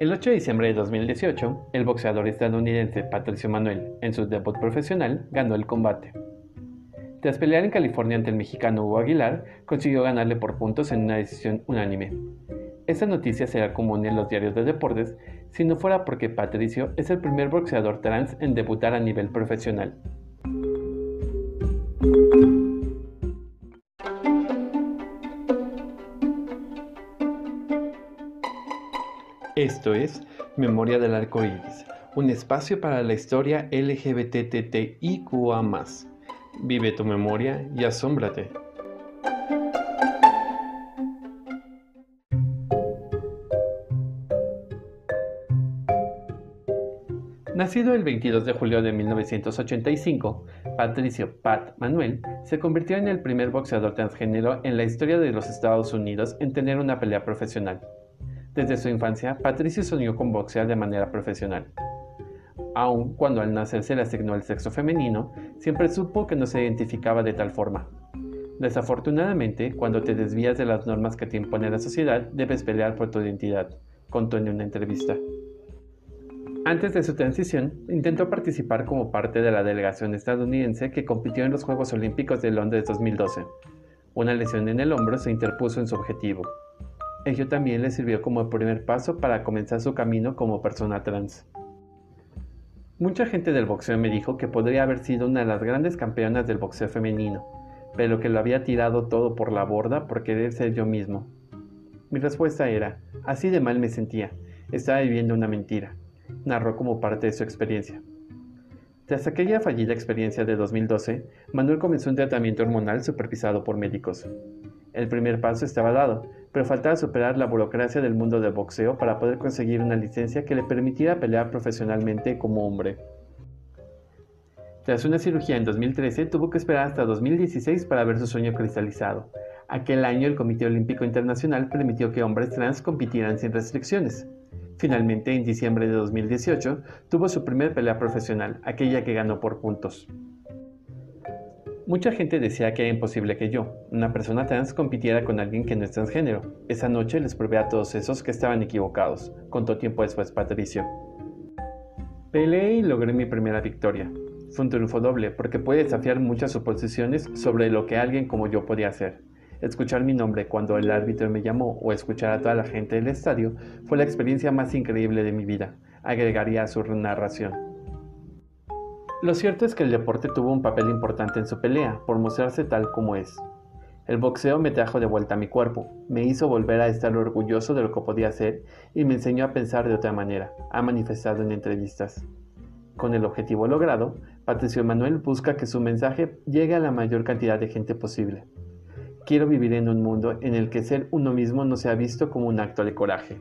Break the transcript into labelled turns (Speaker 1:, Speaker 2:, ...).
Speaker 1: El 8 de diciembre de 2018, el boxeador estadounidense Patricio Manuel, en su debut profesional, ganó el combate. Tras pelear en California ante el mexicano Hugo Aguilar, consiguió ganarle por puntos en una decisión unánime. Esta noticia será común en los diarios de deportes si no fuera porque Patricio es el primer boxeador trans en debutar a nivel profesional. Esto es Memoria del Arco Iris, un espacio para la historia LGBTTIQA. Vive tu memoria y asómbrate. Nacido el 22 de julio de 1985, Patricio Pat Manuel se convirtió en el primer boxeador transgénero en la historia de los Estados Unidos en tener una pelea profesional. Desde su infancia, Patricio soñó con boxear de manera profesional. Aun cuando al nacer se le asignó el sexo femenino, siempre supo que no se identificaba de tal forma. Desafortunadamente, cuando te desvías de las normas que te impone la sociedad, debes pelear por tu identidad, contó en una entrevista. Antes de su transición, intentó participar como parte de la delegación estadounidense que compitió en los Juegos Olímpicos de Londres 2012. Una lesión en el hombro se interpuso en su objetivo. Ello también le sirvió como primer paso para comenzar su camino como persona trans. Mucha gente del boxeo me dijo que podría haber sido una de las grandes campeonas del boxeo femenino, pero que lo había tirado todo por la borda por querer ser yo mismo. Mi respuesta era, así de mal me sentía, estaba viviendo una mentira, narró como parte de su experiencia. Tras aquella fallida experiencia de 2012, Manuel comenzó un tratamiento hormonal supervisado por médicos. El primer paso estaba dado, pero faltaba superar la burocracia del mundo del boxeo para poder conseguir una licencia que le permitiera pelear profesionalmente como hombre. Tras una cirugía en 2013, tuvo que esperar hasta 2016 para ver su sueño cristalizado. Aquel año el Comité Olímpico Internacional permitió que hombres trans compitieran sin restricciones. Finalmente, en diciembre de 2018, tuvo su primer pelea profesional, aquella que ganó por puntos. Mucha gente decía que era imposible que yo, una persona trans, compitiera con alguien que no es transgénero. Esa noche les probé a todos esos que estaban equivocados, contó tiempo después Patricio. Peleé y logré mi primera victoria. Fue un triunfo doble porque pude desafiar muchas suposiciones sobre lo que alguien como yo podía hacer. Escuchar mi nombre cuando el árbitro me llamó o escuchar a toda la gente del estadio fue la experiencia más increíble de mi vida, agregaría a su narración. Lo cierto es que el deporte tuvo un papel importante en su pelea, por mostrarse tal como es. El boxeo me trajo de vuelta a mi cuerpo, me hizo volver a estar orgulloso de lo que podía hacer y me enseñó a pensar de otra manera, ha manifestado en entrevistas. Con el objetivo logrado, Patricio Manuel busca que su mensaje llegue a la mayor cantidad de gente posible. Quiero vivir en un mundo en el que ser uno mismo no sea visto como un acto de coraje.